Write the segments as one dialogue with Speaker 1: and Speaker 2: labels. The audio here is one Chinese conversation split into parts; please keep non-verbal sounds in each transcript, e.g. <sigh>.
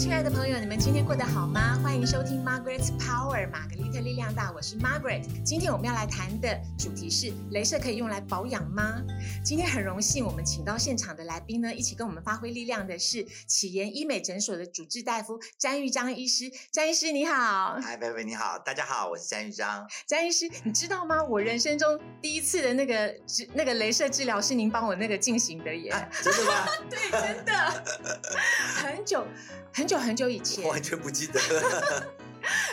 Speaker 1: 亲爱的朋友，你们今天过得好吗？欢迎收听 Margaret's Power，玛格丽特力量大，我是 Margaret。今天我们要来谈的主题是：镭射可以用来保养吗？今天很荣幸，我们请到现场的来宾呢，一起跟我们发挥力量的是启言医美诊所的主治大夫詹玉章医师。詹医师你好，
Speaker 2: 嗨，贝贝你好，大家好，我是詹玉章。
Speaker 1: 詹医师，你知道吗？我人生中第一次的那个治那个镭射治疗是您帮我那个进行的耶，
Speaker 2: 真的吗？<laughs>
Speaker 1: 对，真的，很久很久很久以前，
Speaker 2: 完全不记得。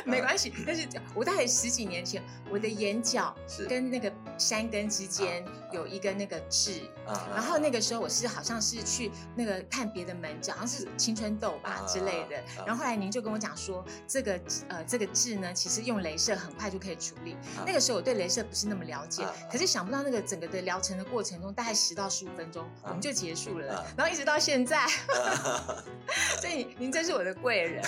Speaker 1: 没关系。但是我大概十几年前，我的眼角
Speaker 2: 是
Speaker 1: 跟那个山根之间有一根那个痣。
Speaker 2: 啊
Speaker 1: 然后那个时候我是好像是去那个看别的门诊，好像是青春痘吧
Speaker 2: 啊
Speaker 1: 之类的
Speaker 2: 啊。
Speaker 1: 然后后来您就跟我讲说，这个呃这个痣呢，其实用镭射很快就可以处理。
Speaker 2: 啊
Speaker 1: 那个时候我对镭射不是那么了解
Speaker 2: 啊，
Speaker 1: 可是想不到那个整个的疗程的过程中，大概十到十五分钟我们就结束了
Speaker 2: 啊，
Speaker 1: 然后一直到现在，<laughs> 所以您真是我的贵人。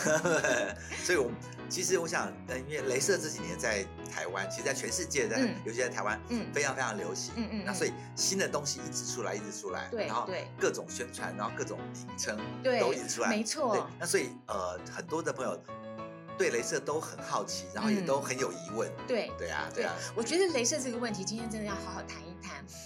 Speaker 1: <laughs>
Speaker 2: 所以我其实我想，呃，因为镭射这几年在台湾，其实在全世界，在、
Speaker 1: 嗯
Speaker 2: 尤其在台湾，
Speaker 1: 嗯
Speaker 2: 非常非常流行。
Speaker 1: 嗯嗯嗯
Speaker 2: 那所以新的东西一直出来，一直出来，然后各种宣传，然后各种名称
Speaker 1: 对
Speaker 2: 都一直出来，
Speaker 1: 没错
Speaker 2: 对，那所以呃，很多的朋友对镭射都很好奇，然后也
Speaker 1: 嗯
Speaker 2: 都很有疑问。
Speaker 1: 对。
Speaker 2: 对啊，对
Speaker 1: 对
Speaker 2: 啊，，
Speaker 1: 我觉得镭射这个问题，今天真的要好好谈一谈，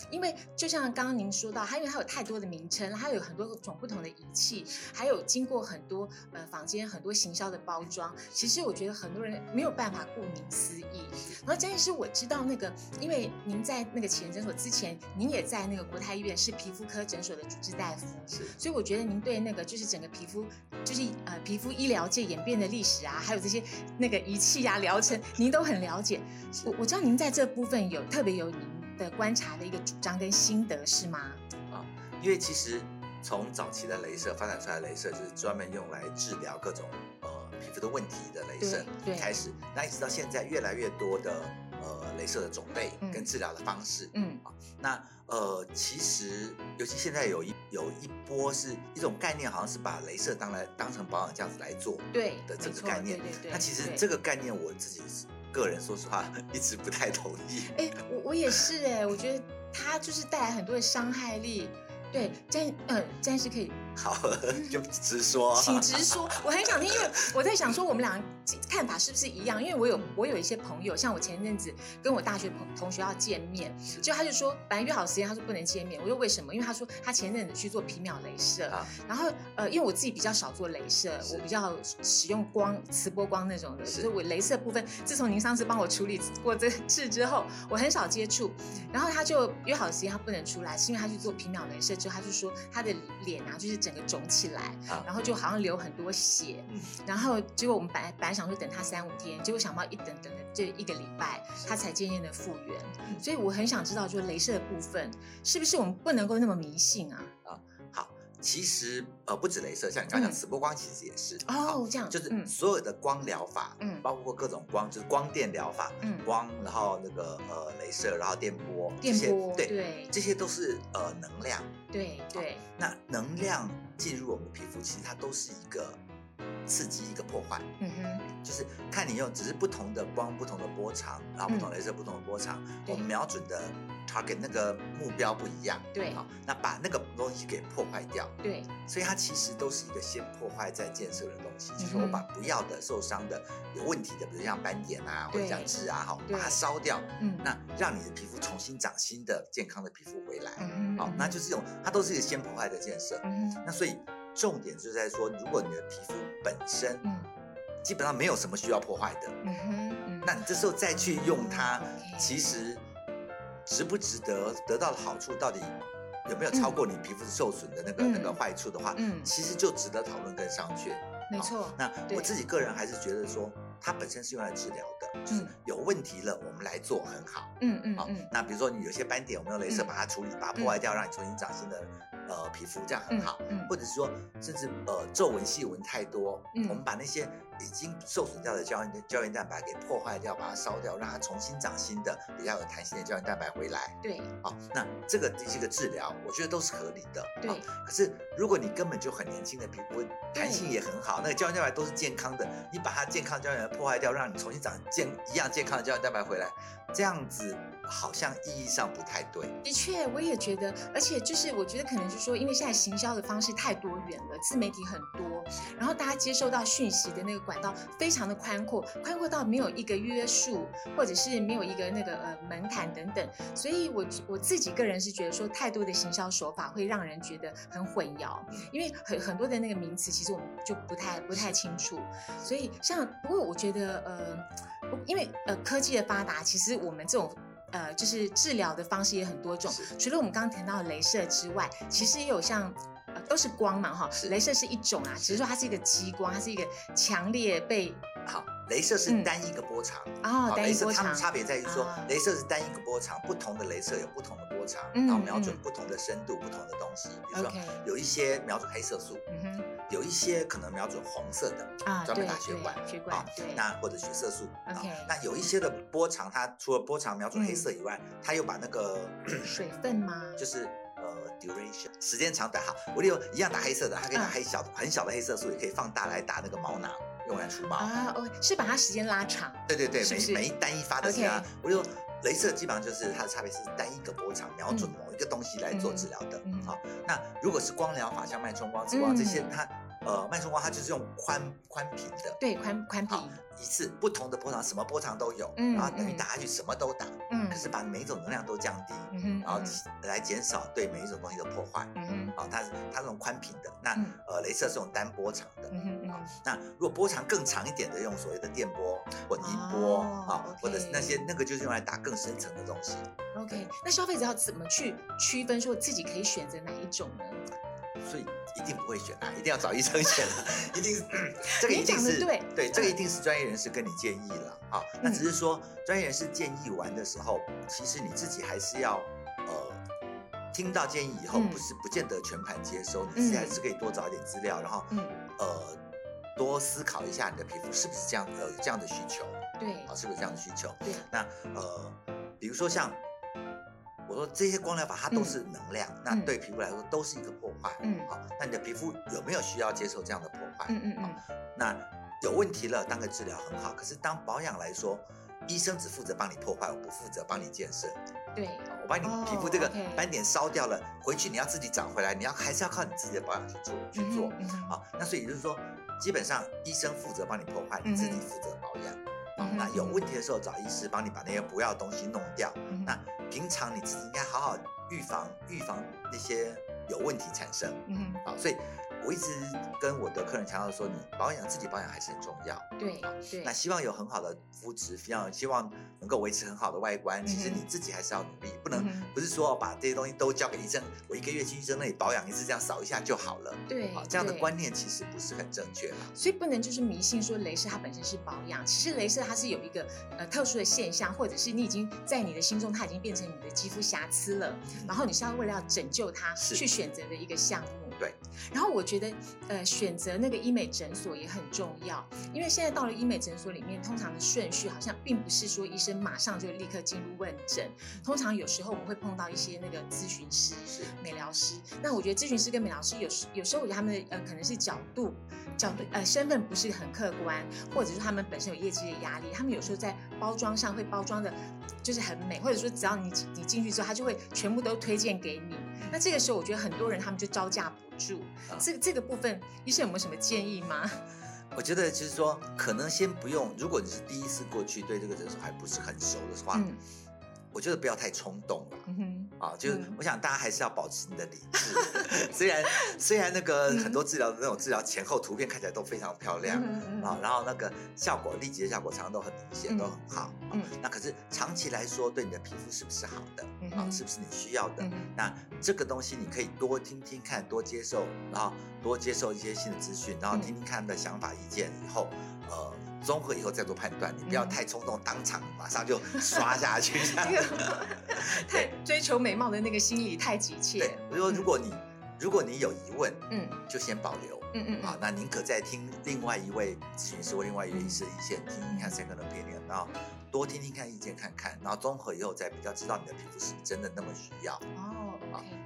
Speaker 1: 因为就像刚刚您说到，它因为它有太多的名称，它有很多种不同的仪器，还有经过很多呃坊间很多行销的包装，其实我觉得很多人没有办法顾名思义。然后詹医师，我知道那个，因为您在那个启仁诊所之前，您也在那个国泰医院是皮肤科诊所的主治大夫，
Speaker 2: 是
Speaker 1: 所以我觉得您对那个就是整个皮肤，就是呃皮肤医疗界演变的历史啊，还有这些那个仪器啊疗程，<laughs> 您都很了解。我我知道您在这部分有特别有您的观察的一个主张跟心得是吗？
Speaker 2: 因为其实从早期的镭射发展出来的镭射，就是专门用来治疗各种呃皮肤的问题的镭射开始，那一直到现在越来越多的呃镭射的种类
Speaker 1: 嗯
Speaker 2: 跟治疗的方式。
Speaker 1: 嗯
Speaker 2: 那呃，其实尤其现在有一有一波是一种概念，好像是把镭射当来当成保养这样子来做
Speaker 1: 对
Speaker 2: 的这个概念。
Speaker 1: 对对对。
Speaker 2: 那其实这个概念我自己个人说实话一直不太同意。
Speaker 1: 哎，我我也是哎，我觉得它就是带来很多的伤害力。对，暂嗯，暂时可以
Speaker 2: 好，就直说。
Speaker 1: 请直说，我很想听，因为我在想说我们俩看法是不是一样？因为我有我有一些朋友，像我前阵子跟我大学朋同学要见面，就他就说本来约好时间，他说不能见面，我说为什么？因为他说他前阵子去做皮秒镭射，
Speaker 2: 啊
Speaker 1: 然后呃，因为我自己比较少做镭射，我比较使用光磁波光那种的，
Speaker 2: 是
Speaker 1: 所以我镭射部分，自从您上次帮我处理过这事之后，我很少接触。然后他就约好时间，他不能出来，是因为他去做皮秒镭射之后，他就说他的脸啊，就是整个肿起来，
Speaker 2: 啊
Speaker 1: 然后就好像流很多血。
Speaker 2: 嗯
Speaker 1: 然后结果我们本来本来想说等他三五天，结果想不到一等等了这一个礼拜，他才渐渐的复原。
Speaker 2: 嗯
Speaker 1: 所以我很想知道，就是镭射的部分，是不是我们不能够那么迷信啊？
Speaker 2: 好，其实呃不止镭射，像你刚刚讲
Speaker 1: 嗯。
Speaker 2: 磁波光，其实也是。
Speaker 1: 哦，这样
Speaker 2: 就是
Speaker 1: 嗯。
Speaker 2: 所有的光疗法，
Speaker 1: 嗯
Speaker 2: 包括各种光，就是光电疗法，
Speaker 1: 嗯
Speaker 2: 光，然后那个呃镭射，然后电波，
Speaker 1: 电波
Speaker 2: 对，
Speaker 1: 对
Speaker 2: 这些都是呃能量。
Speaker 1: 对对，
Speaker 2: 那能量进入我们的皮肤，其实它都是一个刺激，一个破坏，
Speaker 1: 嗯哼，
Speaker 2: 就是看你用，只是不同的光、不同的波长，然后不同镭射、不同的波长，我们瞄准的 target 那个目标不一样。
Speaker 1: 对
Speaker 2: 好，那把那个东西给破坏掉，
Speaker 1: 对
Speaker 2: 所以它其实都是一个先破坏再建设的东西，就是我把不要的、受伤的、有问题的，比如像斑点啊或者
Speaker 1: 对
Speaker 2: 像痣啊，好，
Speaker 1: 对
Speaker 2: 把它烧掉，
Speaker 1: 嗯
Speaker 2: 那让你的皮肤重新长新的、健康的皮肤回来。
Speaker 1: 嗯哼
Speaker 2: 好，那就是这种，它都是一个先破坏的建设。
Speaker 1: 嗯
Speaker 2: 那所以重点就是在说，如果你的皮肤本身
Speaker 1: 嗯
Speaker 2: 基本上没有什么需要破坏的，
Speaker 1: 嗯哼嗯，
Speaker 2: 那你这时候再去用它其实值不值得，得到的好处到底有没有超过你皮肤受损的那个、
Speaker 1: 嗯
Speaker 2: 那个坏处的话，
Speaker 1: 嗯
Speaker 2: 其实就值得讨论跟商榷。
Speaker 1: 没错，
Speaker 2: 那我自己个人还是觉得说，它本身是用来治疗的，就是
Speaker 1: 嗯
Speaker 2: 有问题了，我们来做很好。好，
Speaker 1: 嗯嗯嗯
Speaker 2: 那比如说你有些斑点，我们用镭射
Speaker 1: 嗯
Speaker 2: 把它处理，把它破坏掉，让你重新长新的呃皮肤，这样很好。
Speaker 1: 嗯
Speaker 2: 或者是说，甚至呃皱纹、细纹太多，
Speaker 1: 嗯
Speaker 2: 我们把那些已经受损掉的胶原胶原蛋白给破坏掉，把它烧掉，让它重新长新的比较有弹性的胶原蛋白回来。
Speaker 1: 对
Speaker 2: 好，那这个这个治疗，我觉得都是合理的。
Speaker 1: 对
Speaker 2: 好可是如果你根本就很年轻的皮肤，弹性也很好，那个胶原蛋白都是健康的，你把它健康胶原蛋白破坏掉，让你重新长健一样健康的胶原蛋白回来，这样子好像意义上不太对。
Speaker 1: 的确，我也觉得，而且就是我觉得可能就是说，因为现在行销的方式太多元了，自媒体很，多，然后大家接受到讯息的那个管道非常的宽阔，宽阔到没有一个约束，或者是没有一个那个呃门槛等等。所以我我自己个人是觉得说，太多的行销手法会让人觉得很混淆，因为很很多的那个名词其实我们就不太不太清楚。所以像不过我觉得呃，因为呃科技的发达，其实我们这种。呃，就是治疗的方式也很多种，除了我们刚刚谈到的镭射之外，其实也有像，呃，都是光嘛，哈，镭射是一种啊，只是说它是一个激光，它是一个强烈被
Speaker 2: 好，镭射是单一个波长，
Speaker 1: 哦，单一波长，
Speaker 2: 它们差别在于说，镭射是单一个波长，不同的镭射有不同的波长，然后瞄准不同的深度，不同的东西，比如说有一些瞄准黑色素。有一些可能瞄准红色的啊，专门打血管，
Speaker 1: 血管对，
Speaker 2: 那或者血色素啊，那有一些的波长，它除了波长瞄准黑色以外，它又把那个
Speaker 1: 水分吗？<clears throat>
Speaker 2: 就是呃 duration 时间长短哈，我有一样打黑色的，它可以打黑小很小的黑色素，也可以放大来打那个毛囊，用来除毛
Speaker 1: 啊，哦，是把它时间拉长，
Speaker 2: 对对对，每每一单一发的时间，我就。镭射基本上就是它的差别是单一个波长瞄准某一个东西来做治疗的。好，那如果是光疗法，像脉冲光、紫光这些，它呃脉冲光它就是用宽宽频的，
Speaker 1: 对宽宽频，
Speaker 2: 一次不同的波长，什么波长都有，嗯然后等于打下去什么都打，嗯，可是把每一种能量都降低，嗯然后来减少对每一种东西的破坏。嗯啊，它是它这种宽频的，那呃镭射是用单波长的。嗯哼，那如果波长更长一点的，用所谓的电波或音波啊，或者是那些那个就是用来打更深层的东西。
Speaker 1: OK，那消费者要怎么去区分，说自己可以选择哪一种呢？
Speaker 2: 所以一定不会选啊，一定要找医生选的，一定这个一定是 <clears throat>
Speaker 1: 对
Speaker 2: 对，这个一定是专业人士跟你建议了啊。那只是说专业人士建议完的时候，其实你自己还是要呃听到建议以后，不是不见得全盘接收，你自己还是可以多找一点资料，然后呃多思考一下你的皮肤是不是这样呃这样的需求，
Speaker 1: 对，
Speaker 2: 啊是不是这样的需求？
Speaker 1: 对，
Speaker 2: 那呃比如说像。我说这些光疗法它都是能量，那对皮肤来说都是一个破坏。嗯，好，那你的皮肤有没有需要接受这样的破坏？嗯嗯嗯。那有问题了，当个治疗很好。可是当保养来说，医生只负责帮你破坏，我不负责帮你建设。
Speaker 1: 对，
Speaker 2: 我把你皮肤这个斑点烧掉了，回去你要自己长回来，你要还是要靠你自己的保养去做去做。好，那所以也就是说，基本上医生负责帮你破坏，你自己负责保养。那有问题的时候找医师帮你把那些不要的东西弄掉。那平常你自己应该好好预防预防那些有问题产生。嗯，好，所以。我一直跟我的客人强调说，你保养自己保养还是很重要。
Speaker 1: 对，对。
Speaker 2: 那希望有很好的肤质，非常希望能够维持很好的外观。其实你自己还是要努力，不能不是说把这些东西都交给医生，我一个月去医生那里保养一次，这样扫一下就好了。
Speaker 1: 对，
Speaker 2: 这样的观念其实不是很正确。
Speaker 1: 所以不能就是迷信说镭射它本身是保养，其实镭射它是有一个呃特殊的现象，或者是你已经在你的心中它已经变成你的肌肤瑕疵了，然后你是要为了要拯救它去选择的一个项目。
Speaker 2: 对，
Speaker 1: 然后我觉得，呃，选择那个医美诊所也很重要，因为现在到了医美诊所里面，通常的顺序好像并不是说医生马上就立刻进入问诊，通常有时候我们会碰到一些那个咨询师、美疗师。那我觉得咨询师跟美疗师有时有时候我觉得他们的呃可能是角度角度呃身份不是很客观，或者是他们本身有业绩的压力，他们有时候在包装上会包装的，就是很美，或者说只要你你进去之后，他就会全部都推荐给你。那这个时候，我觉得很多人他们就招架不住。这这个部分，医生有没有什么建议吗？
Speaker 2: 我觉得就是说，可能先不用。如果你是第一次过去，对这个诊所还不是很熟的话。我觉得不要太冲动了，啊，就是我想大家还是要保持你的理智。<laughs> 虽然虽然那个很多治疗的那种治疗前后图片看起来都非常漂亮啊，然后那个效果立即的效果常常都很明显，都很好。嗯，那可是长期来说对你的皮肤是不是好的啊？是不是你需要的？那这个东西你可以多听听看，多接受，然后多接受一些新的资讯，然后听听看的想法意见以后，呃。综合以后再做判断，你不要太冲动，当场马上就刷下去。<laughs> <laughs>
Speaker 1: 太追求美貌的那个心理太急切。
Speaker 2: 对，我说如果你如果你有疑问，嗯，就先保留，嗯嗯，啊，那宁可再听另外一位咨询师或另外一位医师的意见，听听看谁可能便利，然后多听听看意见看看，然后综合以后再比较知道你的皮肤是真的那么需要。哦。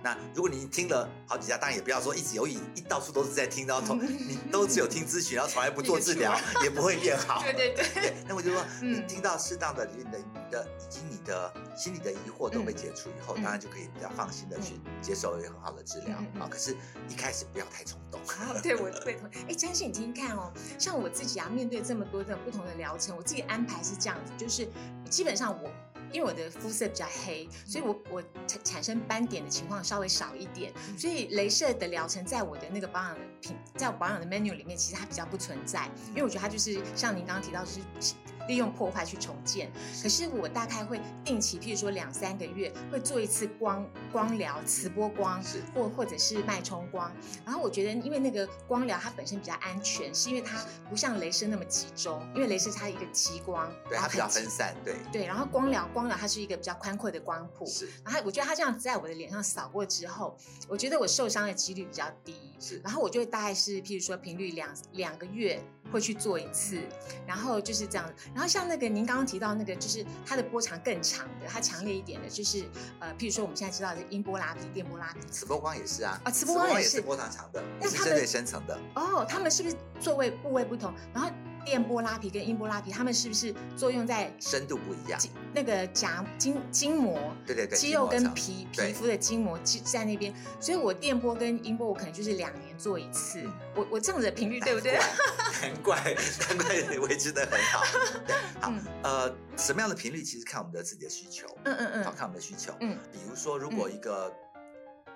Speaker 2: 那如果你听了好几家，当然也不要说一直有一一到处都是在听，然后从 <laughs> 你都只有听咨询，然后从来不做治疗，也不会变好。
Speaker 1: 对对对。
Speaker 2: 那我就说，你听到适当的你的你的以及你的心里的疑惑都被解除以后，
Speaker 1: 嗯
Speaker 2: 当然就可以比较放心的去接受一个很好的治疗啊。可是，一开始不要太冲动。
Speaker 1: 哦，对，我 <laughs> 会同。哎，张信，你听听看哦，像我自己啊，面对这么多的不同的疗程，我自己安排是这样子，就是基本上我。因为我的肤色比较黑，所以我我产产生斑点的情况稍微少一点，
Speaker 2: 嗯。
Speaker 1: 所以镭射的疗程在我的那个保养的品，在我保养的 menu 里面，其实它比较不存在，因为我觉得它就是像您刚刚提到，就是利用破坏去重建。可是我大概会定期，譬如说两三个月会做一次光光疗、磁波光，或或者是脉冲光。然后我觉得，因为那个光疗它本身比较安全，是因为它不像镭射那么集中，因为镭射它一个激光，
Speaker 2: 对，它比较分散，对，
Speaker 1: 对，然后光疗光疗它是一个比较宽阔的光谱。
Speaker 2: 是
Speaker 1: 然后我觉得它这样子在我的脸上扫过之后，我觉得我受伤的几率比较低。
Speaker 2: 是
Speaker 1: 然后我就大概是，譬如说频率两两个月会去做一次，然后就是这样。然后像那个您刚刚提到那个，就是它的波长更长的，它强烈一点的，就是呃，譬如说我们现在知道的音波拉比、电波拉比。
Speaker 2: 磁波光也是啊，
Speaker 1: 啊磁波光也是
Speaker 2: 波长长的，是针对深层的。
Speaker 1: 哦，他们是不是座位部位不同？然后电波拉皮跟音波拉皮，他们是不是作用在
Speaker 2: 深度不一样，
Speaker 1: 那个夹筋筋膜？
Speaker 2: 对对对，
Speaker 1: 肌肉跟皮皮肤的筋膜肌在那边，所以我电波跟音波我可能就是两年做一次，我我这样子的频率对不对？
Speaker 2: 难怪难怪你维持的很好。对，好
Speaker 1: 嗯，
Speaker 2: 呃，什么样的频率其实看我们的自己的需求，
Speaker 1: 嗯嗯嗯
Speaker 2: 好
Speaker 1: 嗯
Speaker 2: 看我们的需求。
Speaker 1: 嗯
Speaker 2: 比如说，如果一个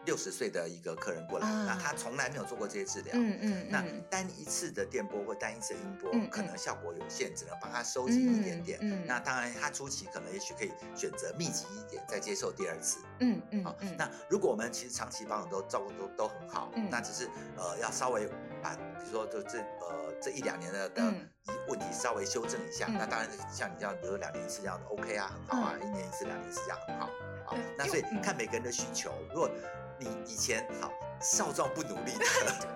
Speaker 2: 六十岁的一个客人过来，
Speaker 1: 啊
Speaker 2: 那他从来没有做过这些治疗，
Speaker 1: 嗯嗯
Speaker 2: 那
Speaker 1: 嗯
Speaker 2: 单一次的电波或单一次的音波可能效果有限，只能帮他收紧一点点。
Speaker 1: 嗯嗯
Speaker 2: 那当然，他初期可能也许可以选择密集一点，再接受第二次。
Speaker 1: 嗯嗯
Speaker 2: 好，
Speaker 1: 嗯，
Speaker 2: 那如果我们其实长期保养都照顾都都很好，
Speaker 1: 嗯
Speaker 2: 那只是呃要稍微把比如说就这呃这一两年的的
Speaker 1: 嗯
Speaker 2: 问题稍微修正一下。
Speaker 1: 嗯
Speaker 2: 那当然像你这样，比如两年一次这样的 OK 啊，很好啊，一年一次、两年一次这样很好。那所以看每个人的需求。如果你以前好少壮不努力的，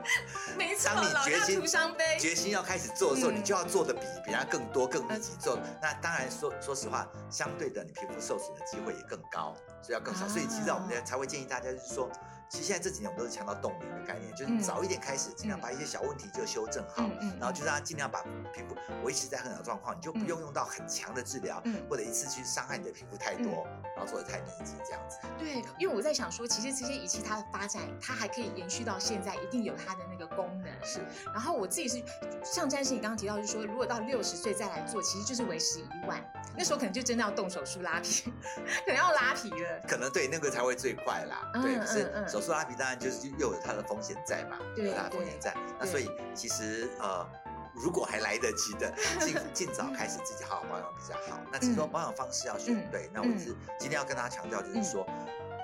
Speaker 2: <laughs>
Speaker 1: 没错，
Speaker 2: 当你决心
Speaker 1: 徒伤悲。
Speaker 2: 决心要开始做的时候，
Speaker 1: 嗯
Speaker 2: 你就要做的比别人更多、更密集做。那当然说说实话，相对的你皮肤受损的机会也更高，所以要更少。所以其实我们
Speaker 1: 啊
Speaker 2: 才会建议大家就是说。其实现在这几年我们都是强调冻龄的概念，就是
Speaker 1: 嗯
Speaker 2: 早一点开始，尽量
Speaker 1: 嗯
Speaker 2: 把一些小问题就修正好，然后就让它尽量把皮肤维持在很好的状况，你就不
Speaker 1: 嗯
Speaker 2: 用用到很强的治疗，
Speaker 1: 嗯
Speaker 2: 或者一次去伤害你的皮肤太多，然后做的太密集这样子。
Speaker 1: 对，因为我在想说，其实这些仪器它的发展，它还可以延续到现在，一定有它的那个功能。
Speaker 2: 是，
Speaker 1: 然后我自己是像詹士你刚刚提到，就是说，如果到六十岁再来做，其实就是为时已晚。那时候可能就真的要动手术拉皮，<laughs> 可能要拉皮了。
Speaker 2: 可能对那个才会最快啦。
Speaker 1: 嗯
Speaker 2: 对，可是手术拉皮当然就是又有它的风险在嘛，
Speaker 1: 对
Speaker 2: 有它的风险在。那所以其实呃，如果还来得及的，<laughs> 尽尽早开始自己好好保养比较好。那只是说
Speaker 1: 嗯
Speaker 2: 保养方式要选
Speaker 1: 嗯
Speaker 2: 对。那我
Speaker 1: 嗯
Speaker 2: 是今天要跟大家强调，就是说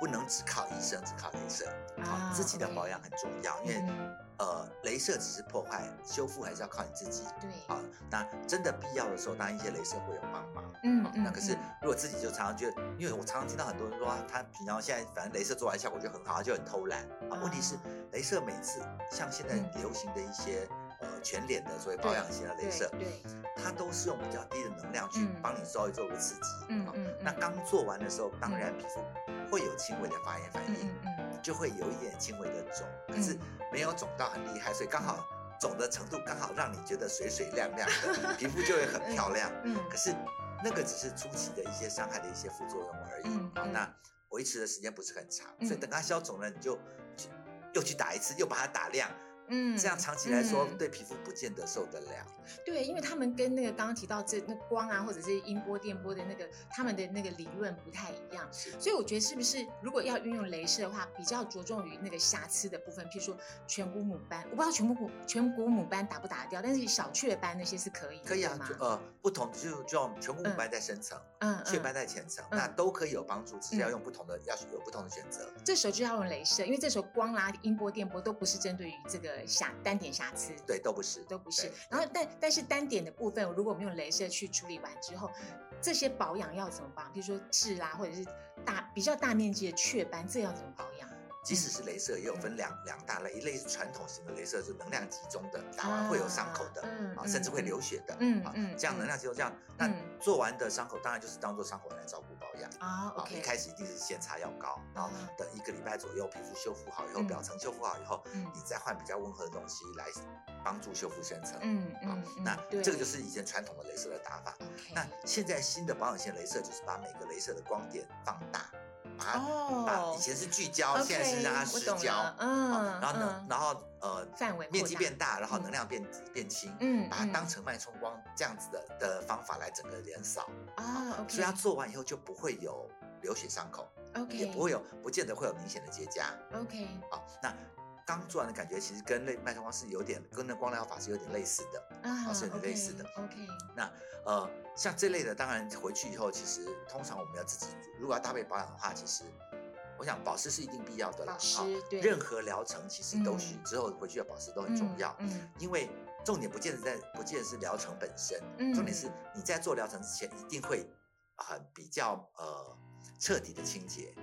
Speaker 2: 不能只靠医生，只靠镭射。好
Speaker 1: 啊，
Speaker 2: 自己的保养很重要，因为
Speaker 1: 嗯
Speaker 2: 呃，镭射只是破坏，修复还是要靠你自己。
Speaker 1: 对，
Speaker 2: 好，那真的必要的时候，当然一些镭射会有帮忙。
Speaker 1: 嗯嗯，
Speaker 2: 那可是
Speaker 1: 嗯
Speaker 2: 如果自己就常常觉得，因为我常常听到很多人说啊他平常现在反正镭射做完效果就很好，他就很偷懒啊。问题是
Speaker 1: 啊，
Speaker 2: 镭射每次像现在
Speaker 1: 嗯
Speaker 2: 流行的一些呃全脸的所谓保养型的镭射，
Speaker 1: 对，
Speaker 2: 它都是用比较低的能量去
Speaker 1: 嗯
Speaker 2: 帮你稍微做个刺激。
Speaker 1: 嗯嗯，
Speaker 2: 那刚做完的时候，当然皮肤会有轻微的发炎反
Speaker 1: 嗯
Speaker 2: 应，就会有一点轻微的肿，可是
Speaker 1: 嗯
Speaker 2: 没有肿到很厉害，所以刚好肿的程度刚好让你觉得水水亮亮的，皮肤就会很漂亮。
Speaker 1: 嗯
Speaker 2: 可是那个只是初期的一些伤害的一些副作用而已。好，那维持的时间不是很长，
Speaker 1: 嗯
Speaker 2: 所以等它消肿了，你就去又去打一次，又把它打亮，
Speaker 1: 嗯，
Speaker 2: 这样长期来说
Speaker 1: 嗯
Speaker 2: 对皮肤不见得受得了。
Speaker 1: 对，因为他们跟那个刚刚提到这那光啊，或者是音波、电波的那个他们的那个理论不太一样，所以我觉得是不是如果要运用镭射的话，比较着重于那个瑕疵的部分，譬如说颧骨母斑，我不知道颧骨母颧骨母斑打不打得掉，但是小雀斑那些是可以的，
Speaker 2: 可以啊就？呃不同就就像颧骨母斑在深层，
Speaker 1: 嗯
Speaker 2: 雀斑
Speaker 1: 嗯，
Speaker 2: 在浅层，
Speaker 1: 嗯
Speaker 2: 那都可以有帮助，只是要
Speaker 1: 嗯
Speaker 2: 用不同的，要有不同的选择。
Speaker 1: 这时候就要用镭射，因为这时候光啦、音波、电波都不是针对于这个瑕单点瑕疵，
Speaker 2: 对，都不是，
Speaker 1: 都不是。然后但但是单点的部分，如果我们用镭射去处理完之后，这些保养要怎么保养？比如说痣啦，或者是大比较大面积的雀斑，这要怎么保养？
Speaker 2: 即使是镭射，也有分两两大类，一类是传统型的镭射，是能量集中的，打完会有伤口的，啊，甚至会流血的，嗯啊，这样能量集中这样，那做完的伤口当然就是当做伤口来照顾
Speaker 1: 啊。
Speaker 2: 一开始一定是先擦药膏，然后等一个礼拜左右皮肤修复好以后，表层修复好以后，你再换比较温和的东西来帮助修复深层。嗯嗯，那这个就是以前传统的镭射的打法。那现在新的保养线镭射就是把每个镭射的光点放大。哦，以前是聚焦，现在是让它失焦，嗯，然后呢，然后呃，
Speaker 1: 范围
Speaker 2: 面积变大，然后能量变变轻，嗯，把它当成脉冲光这样子的的方法来整个连扫啊，所以它做完以后就不会有流血伤口
Speaker 1: ，OK，
Speaker 2: 也不会有，不见得会有明显的结痂
Speaker 1: ，OK，
Speaker 2: 好，那刚做完的感觉其实跟那脉冲光是有点跟那光疗法是有点类似的啊，是有点类似的
Speaker 1: ，OK，
Speaker 2: 那呃。像这类的，当然回去以后，其实通常我们要自己，如果要搭配保养的话，其实我想保湿是一定必要的
Speaker 1: 啦。保湿对，
Speaker 2: 任何疗程其实都需之后回去要保湿都很重要。嗯，因为重点不见得在，不见得是疗程本身，重点是你在做疗程之前一定会很比较呃彻底的清洁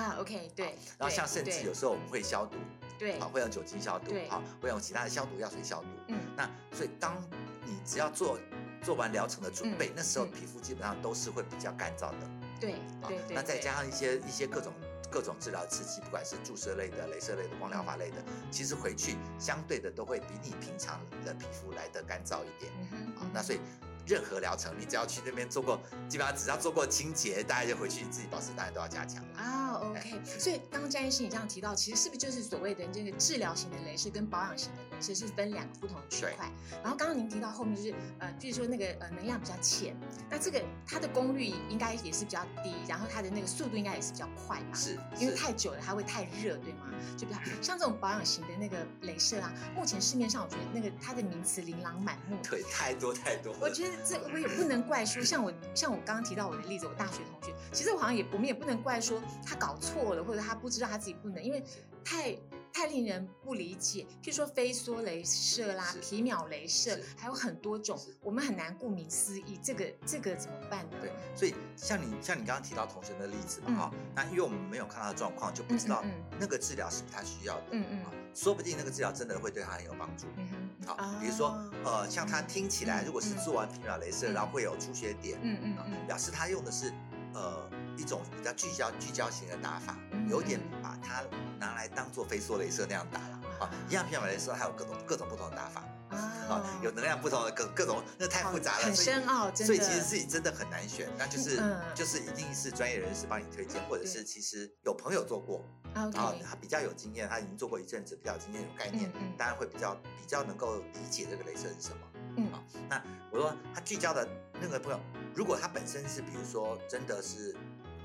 Speaker 1: 啊。OK，对。
Speaker 2: 然后像甚至有时候我们会消毒，
Speaker 1: 对，
Speaker 2: 好会用酒精消毒，好会用其他的消毒药水消毒。嗯，那所以当你只要做。做完疗程的准备，那时候皮肤基本上都是会比较干燥的。
Speaker 1: 对，对，
Speaker 2: 那再加上一些一些各种各种治疗刺激，不管是注射类的、镭射类的、光疗法类的，其实回去相对的都会比你平常的皮肤来的干燥一点。啊，那所以。任何疗程，你只要去那边做过，基本上只要做过清洁，大家就回去自己保湿，当然都要加强
Speaker 1: 啊。OK，所以刚刚詹医师你这样提到，其实是不是就是所谓的这个治疗型的镭射跟保养型的镭射是分两个不同的区块？然后刚刚您提到后面就是呃，就是说那个呃能量比较浅，那这个它的功率应该也是比较低，然后它的那个速度应该也是比较快吧？
Speaker 2: 是，
Speaker 1: 因为太久了它会太热，对吗？就比较像这种保养型的那个镭射啊，目前市面上我觉得那个它的名词琳琅满目，
Speaker 2: 对，太多太多。
Speaker 1: 我觉得这我也不能怪说，像我像我刚刚提到我的例子，我大学同学，其实我好像也我们也不能怪说他搞错了，或者他不知道他自己不能，因为太。太令人不理解，譬如说飞梭镭射啦、皮秒镭射，还有很多种，我们很难顾名思义。这个这个怎么办呢？
Speaker 2: 对，所以像你像你刚刚提到同学的例子嘛，哈，那因为我们没有看到状况，就不知道那个治疗是不是他需要的。嗯嗯，说不定那个治疗真的会对他很有帮助。嗯哼，好，比如说呃，像他听起来，如果是做完皮秒镭射，然后会有出血点，嗯嗯嗯，表示他用的是呃。一种比较聚焦、聚焦型的打法，有点把它拿来当做飞梭镭射那样打了啊。一样皮秒镭射还有各种各种不同的打法啊，有能量不同的各各种，那太复杂了，
Speaker 1: 很深奥，
Speaker 2: 所以其实自己真的很难选。那就是就是一定是专业人士帮你推荐，或者是其实有朋友做过，
Speaker 1: 然
Speaker 2: 后他比较有经验，他已经做过一阵子，比较有经验有概念，当然会比较比较能够理解这个镭射是什么。嗯好，那我说他聚焦的那个朋友，如果他本身是比如说真的是。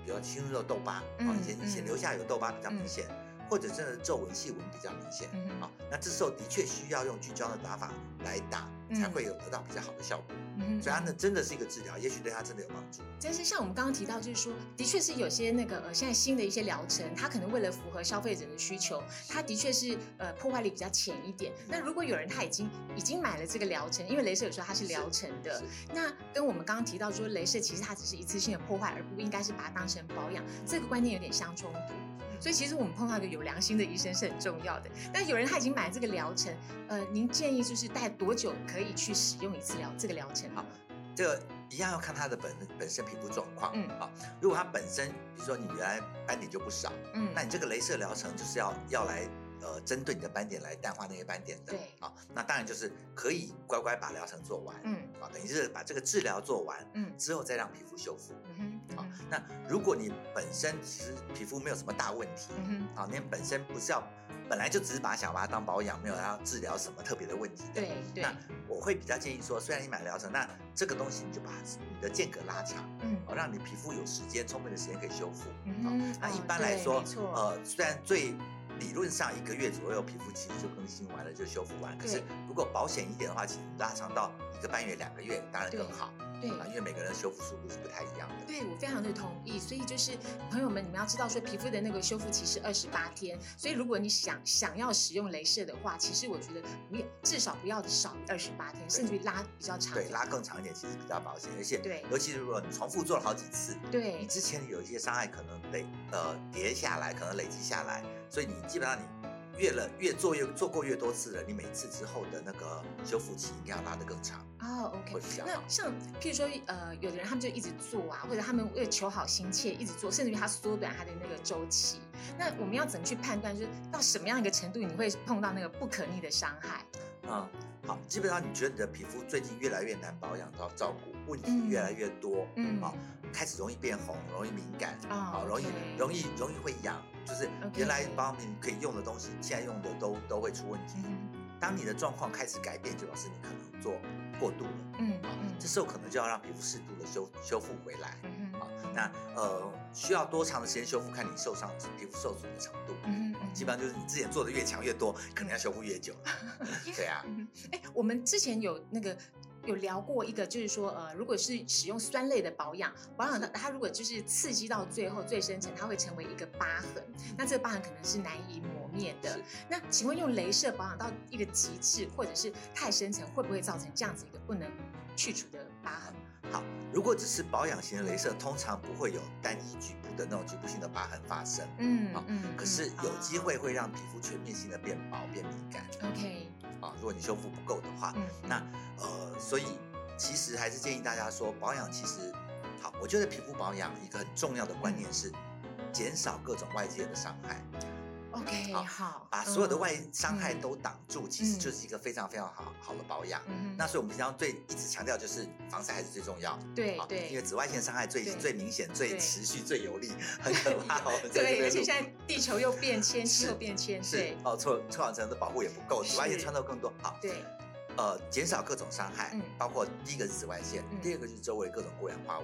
Speaker 2: 比如侵入痘疤，啊，以前以前留下有痘疤比较明显，或者真的皱纹细纹比较明显，啊，那这时候的确需要用聚焦的打法来打，才会有得到比较好的效果。嗯所以它呢真的是一个治疗，也许对他真的有帮助。
Speaker 1: 但是像我们刚刚提到，就是说，的确是有些那个呃，现在新的一些疗程，它可能为了符合消费者的需求，它的确是呃破坏力比较浅一点。那如果有人他已经已经买了这个疗程，因为镭射有时候它是疗程的，那跟我们刚刚提到说，镭射其实它只是一次性的破坏，而不应该是把它当成保养，这个观念有点相冲突。所以其实我们碰到一个有良心的医生是很重要的。但有人他已经买了这个疗程，呃，您建议就是大概多久可以去使用一次疗这个疗程？
Speaker 2: 好，这个一样要看他的本本身皮肤状况。嗯，好，如果他本身，比如说你原来斑点就不少，嗯，那你这个镭射疗程就是要要来。呃，针对你的斑点来淡化那些斑点的，
Speaker 1: 对，
Speaker 2: 啊，那当然就是可以乖乖把疗程做完，嗯，啊，等于是把这个治疗做完，嗯，之后再让皮肤修复，嗯哼，啊，那如果你本身其实皮肤没有什么大问题，嗯哼，啊，你本身不是要，本来就只是把它想把它当保养，没有要治疗什么特别的问题
Speaker 1: 的，对，
Speaker 2: 那我会比较建议说，虽然你买疗程，那这个东西你就把你的间隔拉长，嗯，哦，让你皮肤有时间充分的时间可以修复，嗯，那一般来说，呃，虽然最理论上一个月左右，皮肤其实就更新完了，就修复完。可是如果保险一点的话，其实拉长到一个半月、两个月，当然更好。
Speaker 1: 对，
Speaker 2: 因为每个人的修复速度是不太一样的。
Speaker 1: 对，我非常的同意。所以就是朋友们，你们要知道说，皮肤的那个修复期是二十八天。所以如果你想想要使用镭射的话，其实我觉得不要至少不要少于二十八天，甚至于拉比较长。
Speaker 2: 对，拉更长一点其实比较保险，而且对，尤其是如果你重复做了好几次，
Speaker 1: 对，
Speaker 2: 你之前有一些伤害可能累呃叠下来，可能累积下来。所以你基本上你越了越做越做过越多次了，你每次之后的那个修复期应该要拉得更长。
Speaker 1: 哦，OK。那像譬如说，呃，有的人他们就一直做啊，或者他们为了求好心切一直做，甚至于他缩短他的那个周期。那我们要怎么去判断，就是到什么样一个程度你会碰到那个不可逆的伤害？
Speaker 2: 嗯，好，基本上你觉得你的皮肤最近越来越难保养到照顾，问题
Speaker 1: 嗯
Speaker 2: 越来越多，
Speaker 1: 嗯
Speaker 2: 好，开始容易变红，容易敏感，
Speaker 1: 哦
Speaker 2: 好，容易容易容易会痒，就是原来保养品可以用的东西，现在用的都都会出问题。
Speaker 1: 嗯
Speaker 2: 当你的状况开始改变，就表示你可能做过度了，
Speaker 1: 嗯
Speaker 2: 好，
Speaker 1: 嗯
Speaker 2: 这时候可能就要让皮肤适度的修修复回来。
Speaker 1: 嗯
Speaker 2: 好，那呃需要多长的时间修复，看你受伤皮肤受损的程度。
Speaker 1: 嗯嗯
Speaker 2: 基本上就是你之前做的越强越多，可能要修复越久。<laughs> 对啊，
Speaker 1: 嗯，哎，我们之前有那个有聊过一个，就是说，呃，如果是使用酸类的保养，保养的它如果就是刺激到最后最深层，它会成为一个疤痕，那这个疤痕可能是难以磨灭的。那请问用镭射保养到一个极致，或者是太深层，会不会造成这样子一个不能去除的疤痕？
Speaker 2: 好，如果只是保养型的镭射，通常不会有单一局部的那种局部性的疤痕发生。嗯好
Speaker 1: 嗯嗯，
Speaker 2: 可是有机
Speaker 1: 哦
Speaker 2: 会会让皮肤全面性的变薄、变敏感
Speaker 1: OK，
Speaker 2: 啊。如果你修复不够的话，
Speaker 1: 嗯，
Speaker 2: 那呃，所以其实还是建议大家说，保养其实好，我觉得皮肤保养一个很重要的观念是减少各种外界的伤害。
Speaker 1: OK
Speaker 2: 好
Speaker 1: 好，
Speaker 2: 把所有的外
Speaker 1: 嗯
Speaker 2: 伤害
Speaker 1: 嗯
Speaker 2: 都挡住，其实
Speaker 1: 嗯
Speaker 2: 就是一个非常非常好好的保养。
Speaker 1: 嗯
Speaker 2: 那所以我们平常最一直强调就是防晒还是最重要。好
Speaker 1: 对对，
Speaker 2: 因为紫外线伤害最最明显、最持续、最有力，很可怕哦。
Speaker 1: 对，而且现在地球又变迁，<laughs> 气
Speaker 2: 是
Speaker 1: 候变迁，
Speaker 2: 是
Speaker 1: 对
Speaker 2: 哦，臭臭氧层的保护也不够，紫外线穿透更多。好，
Speaker 1: 对，
Speaker 2: 呃，减少各种伤害
Speaker 1: 嗯，
Speaker 2: 包括第一个是紫外线
Speaker 1: 嗯，
Speaker 2: 第二个就是周围各种过氧化物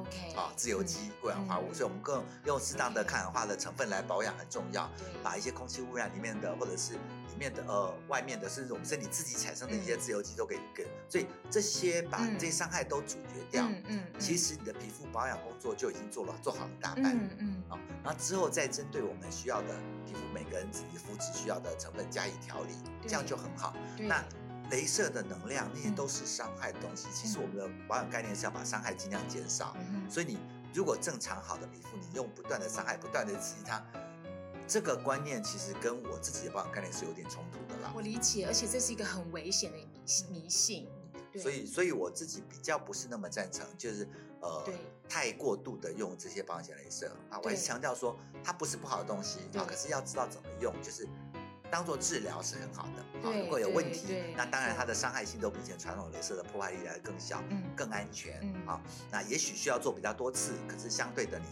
Speaker 1: OK，
Speaker 2: 啊，自由基、过氧化物，
Speaker 1: 嗯
Speaker 2: 所以我们更用适当的抗氧化的成分来保养很重要。把一些空气污染里面的，或者是里面的呃外面的，甚至我们身体自己产生的一些
Speaker 1: 嗯
Speaker 2: 自由基都给给，所以这些把
Speaker 1: 嗯
Speaker 2: 这些伤害都阻绝掉，
Speaker 1: 嗯嗯，
Speaker 2: 其实你的皮肤保养工作就已经做了做好了大半。
Speaker 1: 嗯嗯
Speaker 2: 好，然后之后再针对我们需要的皮肤每个人自己肤质需要的成分加以调理，这样就很好。那镭射的能量那些
Speaker 1: 嗯。
Speaker 2: 都是伤害的东西，其实我们的保养概念是要把伤害尽量减少。
Speaker 1: 嗯。
Speaker 2: 所以你如果正常好的皮肤，你用不断的伤害、不断的刺激它，这个观念其实跟我自己的保养概念是有点冲突的啦。
Speaker 1: 我理解，而且这是一个很危险的迷迷信，
Speaker 2: 所以，所以我自己比较不是那么赞成，就是呃太过度的用这些保养型镭射。啊。我还是强调说，它不是不好的东西啊，可是要知道怎么用，就是当做治疗是很好的。啊，如果有问题那当然它的伤害性都比以前传统镭射的破坏力来更小。
Speaker 1: 嗯
Speaker 2: 更安全
Speaker 1: 嗯
Speaker 2: 啊。那也许需要做比较多次，可是相对的你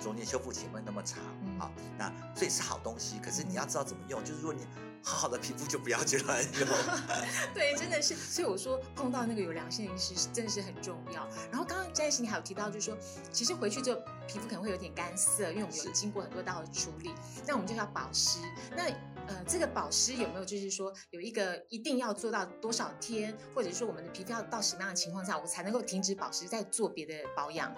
Speaker 2: 中间修复期会那么长
Speaker 1: 嗯
Speaker 2: 啊。那所以是好东西，可是你
Speaker 1: 嗯
Speaker 2: 要知道怎么用。就是如果你好好的皮肤就不要去乱用。<laughs>
Speaker 1: 对，真的是，所以我说碰到那个有良心的医师真的是很重要。然后刚刚詹医师你还有提到，就是说其实回去之后皮肤可能会有点干涩，因为我们有
Speaker 2: 是
Speaker 1: 经过很多道的处理，那我们就要保湿。那呃，这个保湿有没有就是说有一个一定要做到多少天，或者说我们的皮肤要到什么样的情况下，我才能够停止保湿，再做别的保养？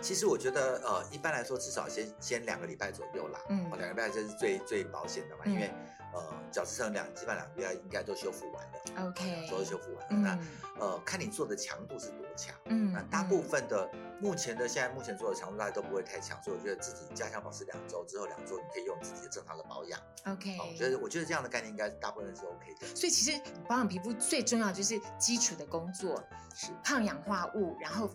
Speaker 2: 其实我觉得呃，一般来说至少先先两个礼拜左右啦。
Speaker 1: 嗯
Speaker 2: 哦两个礼拜这是最最保险的嘛，因为呃角质层两基本上两个礼拜应该都修复完了
Speaker 1: ，OK，
Speaker 2: 都修复完了。
Speaker 1: 嗯
Speaker 2: 那呃看你做的强度是多强。
Speaker 1: 嗯
Speaker 2: 那大部分的目前的现在目前做的强度大家都不会太强，所以我觉得自己加强保湿两周之后，两周你可以用自己的正常的保养。
Speaker 1: 嗯 OK，
Speaker 2: 哦，我觉得我觉得这样的概念应该大部分人是 OK 的。
Speaker 1: 所以其实保养皮肤最重要就是基础的工作，
Speaker 2: 是
Speaker 1: 抗氧化物，然后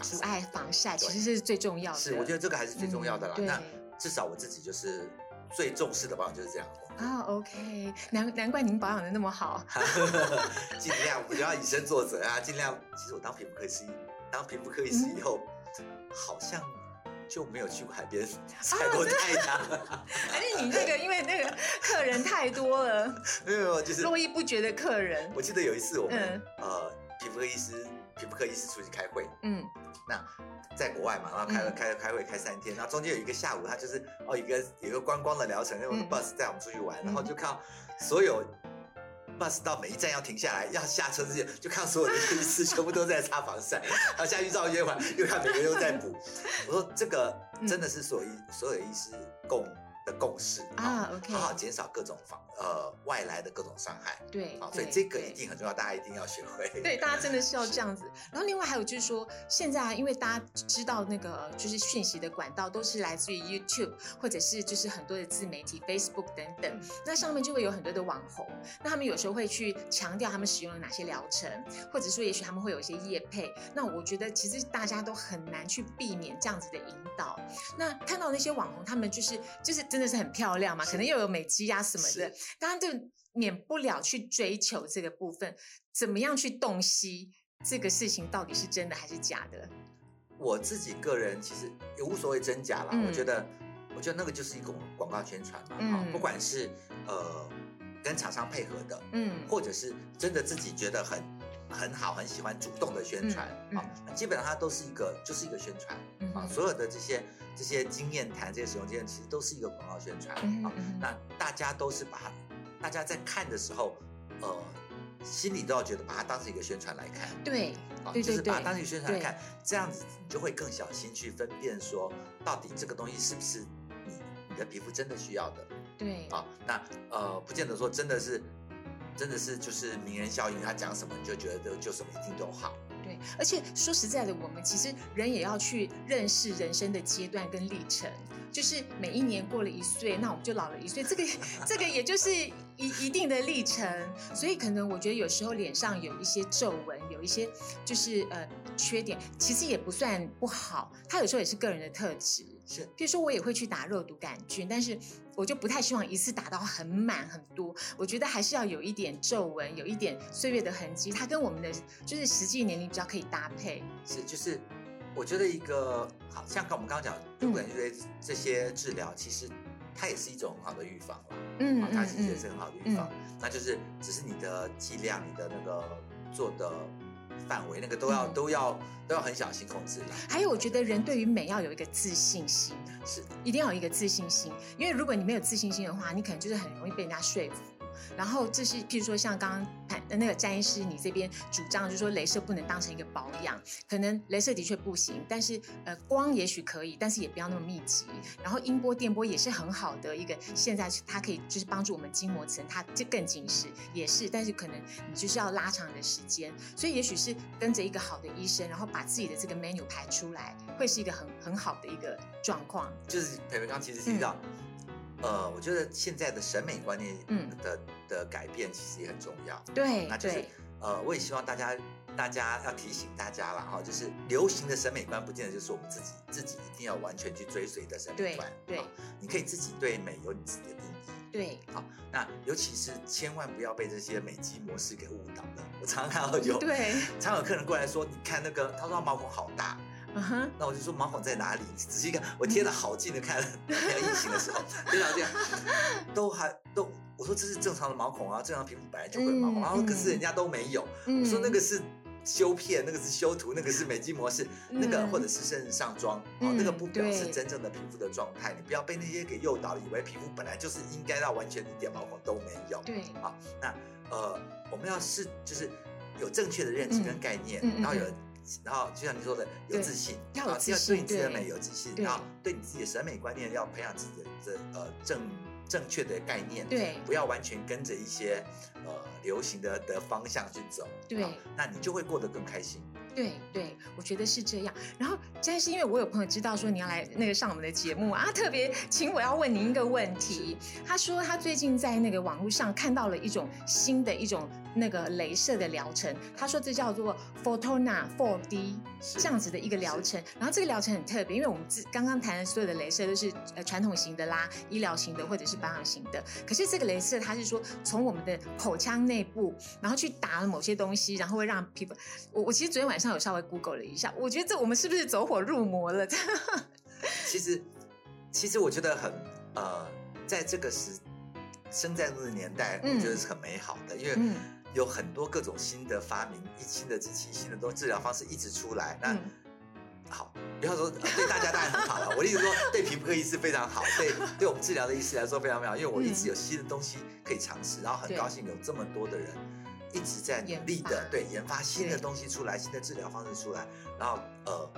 Speaker 1: 阻碍防晒，其实是最重要的。
Speaker 2: 是，我觉得这个还是最重要的啦。
Speaker 1: 嗯
Speaker 2: 那至少我自己就是最重视的保养就是这样。
Speaker 1: 啊、o k 难难怪您保养的那么好。<laughs>
Speaker 2: 尽量我就要以身作则啊，尽量。其实我当皮肤科医师，当皮肤科医师以后，好像就没有去过海边晒过太阳。
Speaker 1: 而 <laughs> 且你那个因为那个客人太多了，
Speaker 2: 没有没有，就是
Speaker 1: 络绎不绝的客人。
Speaker 2: 我记得有一次我们、
Speaker 1: 嗯
Speaker 2: 呃皮肤科医师皮肤科医师出去开会，
Speaker 1: 嗯。
Speaker 2: 那在国外嘛，然后开了
Speaker 1: 嗯。
Speaker 2: 开开会开三天，然后中间有一个下午，他就是哦，一个有一个观光的疗程，用
Speaker 1: 嗯。
Speaker 2: bus 带我们出去玩，然后
Speaker 1: 嗯。
Speaker 2: 就看到所有 bus 到每一站要停下来要下车之前，就看所有的医师全部都在擦防晒，<laughs> 然后下去照约完又看每个人都在补。我说这个真的是所有医所有的医师共的共识
Speaker 1: 啊，OK
Speaker 2: 好好减少各种防呃外来的各种伤害。
Speaker 1: 对，
Speaker 2: 好，所以这个一定很重要，大家一定要学会。
Speaker 1: 对，大家真的是要 <laughs> 这样子。然后另外还有就是说，现在啊，因为大家知道那个呃就是讯息的管道都是来自于 YouTube，或者是就是很多的自媒体 Facebook 等等，那上面就会有很多的网红，那他们有时候会去强调他们使用了哪些疗程，或者说也许他们会有一些业配。那我觉得其实大家都很难去避免这样子的引导。那看到那些网红，他们就是就是真的是很漂亮嘛，可能又有美肌啊什么的
Speaker 2: 是，
Speaker 1: 当然就免不了去追求这个部分，怎么样去洞悉这个事情到底是真的还是假的？
Speaker 2: 我自己个人其实也无所谓真假啦，
Speaker 1: 嗯。
Speaker 2: 我觉得，我觉得那个就是一个广告宣传嘛，不管是呃跟厂商配合的，
Speaker 1: 嗯，
Speaker 2: 或者是真的自己觉得很很好、很喜欢主动的宣传
Speaker 1: 嗯
Speaker 2: 啊、那基本上它都是一个就是一个宣传啊，所有的这些这些经验谈、这些使用经验，其实都是一个广告宣传啊。那大家都是把它，大家在看的时候，呃，心里都要觉得把它当成一个宣传来看。
Speaker 1: 对
Speaker 2: 啊，就是把它当成一个宣传来看，这样子你就会更小心去分辨说，到底这个东西是不是你你的皮肤真的需要的
Speaker 1: 对
Speaker 2: 啊？那呃，不见得说真的是，真的是就是名人效应，他讲什么你就觉得就就什么一定都好。
Speaker 1: 对，而且说实在的，我们其实人也要去认识人生的阶段跟历程。就是每一年过了一岁，那我们就老了一岁，这个 <laughs> 这个也就是一一定的历程。所以可能我觉得有时候脸上有一些皱纹，有一些就是呃缺点，其实也不算不好，它有时候也是个人的特质。
Speaker 2: 是
Speaker 1: 比如说我也会去打肉毒杆菌，但是我就不太希望一次打到很满很多，我觉得还是要有一点皱纹，有一点岁月的痕迹，它跟我们的就是实际年龄比较可以搭配。
Speaker 2: 是，就是我觉得一个好像跟我们刚刚讲，
Speaker 1: 嗯
Speaker 2: 不管这些这些治疗，其实它也是一种很好的预防啦。
Speaker 1: 嗯
Speaker 2: 啊，它其实也是很好的预
Speaker 1: 嗯
Speaker 2: 防。那就是只是你的剂量、你的那个做的范围，那个都要、
Speaker 1: 嗯
Speaker 2: 都要都要很小心控制啦。
Speaker 1: 还有，我觉得人对于美要有一个自信心，
Speaker 2: 是
Speaker 1: 一定要有一个自信心，因为如果你没有自信心的话，你可能就是很容易被人家说服。然后这是，譬如说像刚刚谈那个詹医师，你这边主张就是说，镭射不能当成一个保养，可能镭射的确不行，但是呃光也许可以，但是也不要那么密集。然后音波、电波也是很好的一个，现在它可以就是帮助我们筋膜层它就更紧实，也是，但是可能你就是要拉长你的时间，所以也许是跟着一个好的医生，然后把自己的这个 menu 排出来，会是一个很很好的一个状况。
Speaker 2: 就是培培刚其实提到，呃，我觉得现在的审美观念
Speaker 1: 嗯
Speaker 2: 的、的改变其实也很重要。
Speaker 1: 对
Speaker 2: 那就是，呃，我也希望大家大家要提醒大家了哈，就是流行的审美观，不见得就是我们自己自己一定要完全去追随的审美观。
Speaker 1: 对
Speaker 2: 好你可以自己对美有你自己的定义。
Speaker 1: 对，
Speaker 2: 好，那尤其是千万不要被这些美肌模式给误导了。我常常有，
Speaker 1: 对，
Speaker 2: 常有客人过来说，你看那个，他说他毛孔好大，
Speaker 1: 嗯哼，
Speaker 2: 那我就说毛孔在哪里？你仔细看，我贴的好近的看 <laughs> 那个异形的时候，非常这样，都还都，我说这是正常的毛孔啊，正常皮肤本来就会有毛孔，
Speaker 1: 嗯
Speaker 2: 然后可
Speaker 1: 嗯
Speaker 2: 是人家都没有，
Speaker 1: 嗯。
Speaker 2: 我说那个是修片，那个是修图，那个是美肌模式，那个
Speaker 1: 嗯
Speaker 2: 或者是甚至上妆，哦，那个
Speaker 1: 嗯
Speaker 2: 不表示真正的皮肤的状态，你不要被那些给诱导了，以为皮肤本来就是应该要完全一点毛孔都没有。
Speaker 1: 对，
Speaker 2: 好，那呃，我们要是就是有正确的认知跟概念，然后有，然后就像你说的，有自信，
Speaker 1: 要有自信
Speaker 2: 对你自己的美有自信，
Speaker 1: 对
Speaker 2: 然后对你自己的审美观念要培养自己的这呃正正确的概念，
Speaker 1: 对
Speaker 2: 不要完全跟着一些呃流行的的方向去走，
Speaker 1: 对
Speaker 2: 那你就会过得更开心。
Speaker 1: 对对，我觉得是这样。然后，但是因为我有朋友知道说你要来那个上我们的节目啊，特别请我要问您一个问题。他说他最近在那个网络上看到了一种新的一种那个镭射的疗程，他说这叫做 Photona 4D
Speaker 2: 是
Speaker 1: 这样子的一个疗程。然后这个疗程很特别，因为我们自刚刚谈的所有的镭射都是呃传统型的啦、医疗型的或者是保养型的。可是这个镭射它是说从我们的口腔内部，然后去打了某些东西，然后会让皮肤。我我其实昨天晚上有稍微 Google 了一下，我觉得这我们是不是走火入魔了？<laughs>
Speaker 2: 其实，其实我觉得很呃，在这个时生在这个年代，
Speaker 1: 嗯
Speaker 2: 我觉得是很美好的，因为
Speaker 1: 嗯
Speaker 2: 有很多各种新的发明、一新的机器、新的东治疗方式一直出来。那、
Speaker 1: 嗯
Speaker 2: 好，不要说呃对大家当然很好了，<laughs> 我的意思说对皮肤科医师非常好，对 <laughs> 对我们治疗的医师来说非常非常好，因为我一直有新的东西可以尝试，然后很高兴有这么多的人。一直在努力的对研发新的东西出来，新的治疗方式出来，然后呃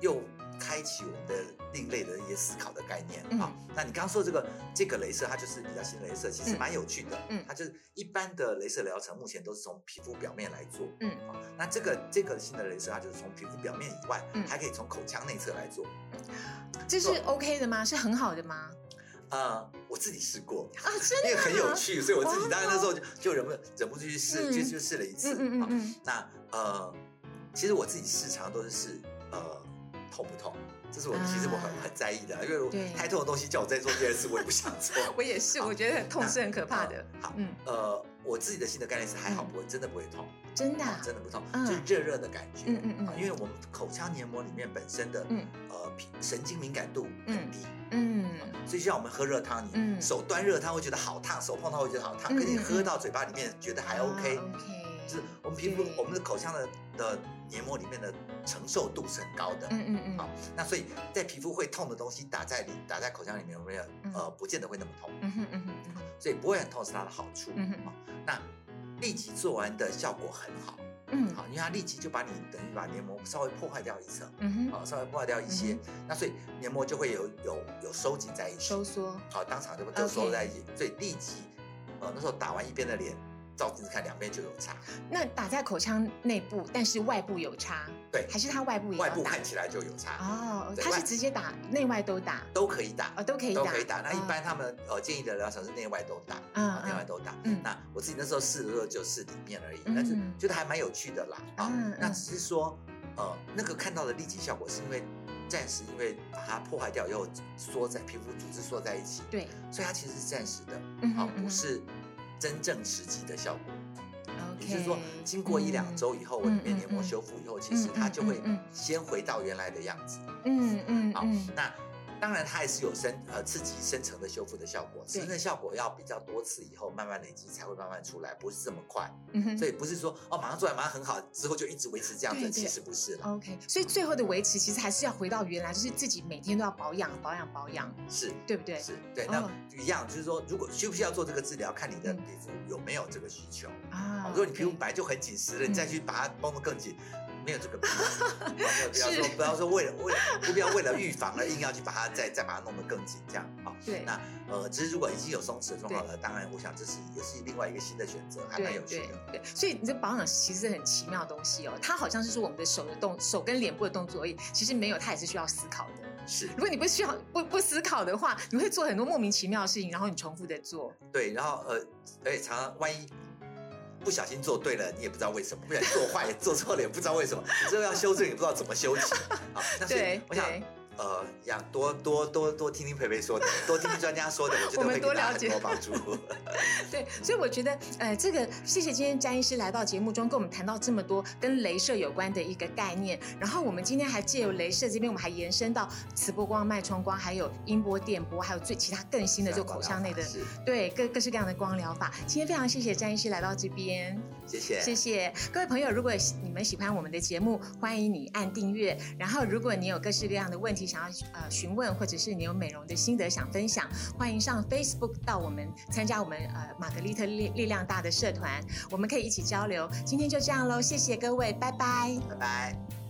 Speaker 2: 又开启我们的另类的一些思考的概念
Speaker 1: 嗯
Speaker 2: 啊。那你刚刚说这个这个镭射，它就是比较新的镭射，其实
Speaker 1: 嗯
Speaker 2: 蛮有趣的。
Speaker 1: 嗯
Speaker 2: 它就是一般的镭射疗程，目前都是从皮肤表面来做。
Speaker 1: 嗯
Speaker 2: 啊，那这个这个新的镭射，它就是从皮肤表面以外，
Speaker 1: 嗯
Speaker 2: 还可以从口腔内侧来做。
Speaker 1: 这是 OK 的吗？是很好的吗？
Speaker 2: 呃，我自己试过，
Speaker 1: 啊，真的
Speaker 2: 因为很有
Speaker 1: 啊
Speaker 2: 趣，所以我自己当然那时候就就忍不忍不住去试，
Speaker 1: 嗯
Speaker 2: 就就试了一次。啊
Speaker 1: 嗯嗯嗯嗯，
Speaker 2: 那呃，其实我自己试常都是试呃痛不痛，这是我其实我很
Speaker 1: 啊
Speaker 2: 很在意的，因为太痛的东西叫我再做第二次，我也不想做。<laughs>
Speaker 1: 我也是，我觉得痛是很可怕的。
Speaker 2: 呃。好，
Speaker 1: 嗯，
Speaker 2: 呃，我自己的新的概念是还好
Speaker 1: 嗯。
Speaker 2: 不会，真的不会痛，
Speaker 1: 真的
Speaker 2: 真的不痛，
Speaker 1: 嗯。
Speaker 2: 就是热热的感觉。
Speaker 1: 嗯嗯嗯。
Speaker 2: 啊因为我们口腔黏膜里面本身的
Speaker 1: 嗯。
Speaker 2: 呃神经敏感度很低，
Speaker 1: 嗯。
Speaker 2: 所以就像我们喝热汤，你
Speaker 1: 嗯。
Speaker 2: 手端热汤会觉得好烫，手碰到会觉得好烫，
Speaker 1: 嗯
Speaker 2: 可你喝到嘴巴里面觉得还 OK，就是我们皮肤我们的口腔的的黏膜里面的承受度是很高的。
Speaker 1: 嗯嗯嗯。
Speaker 2: 好，那所以在皮肤会痛的东西打在里打在口腔里面，没有
Speaker 1: 嗯。
Speaker 2: 呃不见得会那么痛，
Speaker 1: 嗯哼嗯哼
Speaker 2: 所以不会很痛是它的好处。
Speaker 1: 嗯哼。
Speaker 2: 好，那立即做完的效果很好，
Speaker 1: 嗯。
Speaker 2: 好，因为它立即就把你等于把黏膜稍微破坏掉一层，
Speaker 1: 嗯哼，
Speaker 2: 好，稍微破坏掉一些，那所以黏膜就会有有有收紧在一起，
Speaker 1: 收缩，
Speaker 2: 好，当场就就收在一起，所以立即，呃，那时候打完一边的脸，照镜子看两边就有差，
Speaker 1: 那打在口腔内部，但是外部有差，
Speaker 2: 对，
Speaker 1: 还是它外部也打
Speaker 2: 外部看起来就有差，
Speaker 1: 哦，它是直接打，内外都打，
Speaker 2: 都可以打，
Speaker 1: 哦，都可以打，
Speaker 2: 都可以打。那一
Speaker 1: 哦
Speaker 2: 般他们呃建议的疗程是内外都打，
Speaker 1: 嗯
Speaker 2: 啊，内外
Speaker 1: 嗯
Speaker 2: 都打。
Speaker 1: 嗯
Speaker 2: 那我自己那时候试的时候就试里面而已，
Speaker 1: 嗯
Speaker 2: 但是觉得还蛮有趣的啦，啊那只是说呃那个看到的立即效果是因为暂时因为把它破坏掉以后缩在皮肤组织缩在一起，
Speaker 1: 对，
Speaker 2: 所以它其实是暂时的，好
Speaker 1: 嗯哼，嗯哼
Speaker 2: 不是真正实际的效果。也就是说，经过一两周以后，我里面黏膜修复以后，其实它就会先回到原来的样子。
Speaker 1: 嗯，
Speaker 2: 好
Speaker 1: 嗯，
Speaker 2: 那当然它还是有深呃刺激深层的修复的效果，
Speaker 1: 对
Speaker 2: 真正效果要比较多次以后慢慢累积才会慢慢出来，不是这么快。
Speaker 1: 嗯哼
Speaker 2: 所以不是说哦马上做完马上很好，之后就一直维持这样子，
Speaker 1: 对对
Speaker 2: 其实不是啦
Speaker 1: ，OK，所以最后的维持其实还是要回到原来，就是自己每天都要保养、保养、保养，
Speaker 2: 是。
Speaker 1: 对不对？
Speaker 2: 是对，
Speaker 1: 哦
Speaker 2: 那一样就是说，如果需不需要做这个治疗，看你的
Speaker 1: 嗯
Speaker 2: 皮肤有没有这个需求。
Speaker 1: 啊
Speaker 2: 如果你皮肤来就很紧实了，你
Speaker 1: 嗯
Speaker 2: 再去把它绷得更紧，没有这个必要。好没有必要说，不要说为了为了不必要为了预防而硬要去把它再再把它弄得更紧，这样好。
Speaker 1: 对
Speaker 2: 那呃，只是如果已经有松弛的状况了，当然我想这是也是另外一个新的选择，还蛮有趣的。
Speaker 1: 对，所以你这保养其实是很奇妙的东西哦。它好像是说我们的手的动手跟脸部的动作而已，其实没有，它也是需要思考的。
Speaker 2: 是
Speaker 1: 如果你不需要不不思考的话，你会做很多莫名其妙的事情，然后你重复的做。
Speaker 2: 对，然后呃，而且常常万一不小心做对了，你也不知道为什么；不小心做坏做错了，也不知道为什么。最后要修正，也不知道怎么修起。好，那所以 <laughs> 我想
Speaker 1: 对。
Speaker 2: 呃，要多多多多听听培培说的，多听听专家说的，我
Speaker 1: 们
Speaker 2: 得会给大家
Speaker 1: 多了解
Speaker 2: 很多帮助。<laughs>
Speaker 1: 对，所以我觉得，呃，这个谢谢今天詹医师来到节目中，跟我们谈到这么多跟镭射有关的一个概念。然后我们今天还借由镭射这边，我们还延伸到磁波光、脉冲光，还有音波、电波，还有最其他更新的就口腔内的，对各各式各样的光疗法。今天非常谢谢詹医师来到这边。
Speaker 2: 谢谢，
Speaker 1: 谢谢各位朋友，如果你们喜欢我们的节目，欢迎你按订阅。然后，如果你有各式各样的问题想要呃询问，或者是你有美容的心得想分享，欢迎上 Facebook 到我们参加我们呃玛格丽特力力量大的社团，我们可以一起交流。今天就这样喽，谢谢各位，拜拜。
Speaker 2: 拜拜。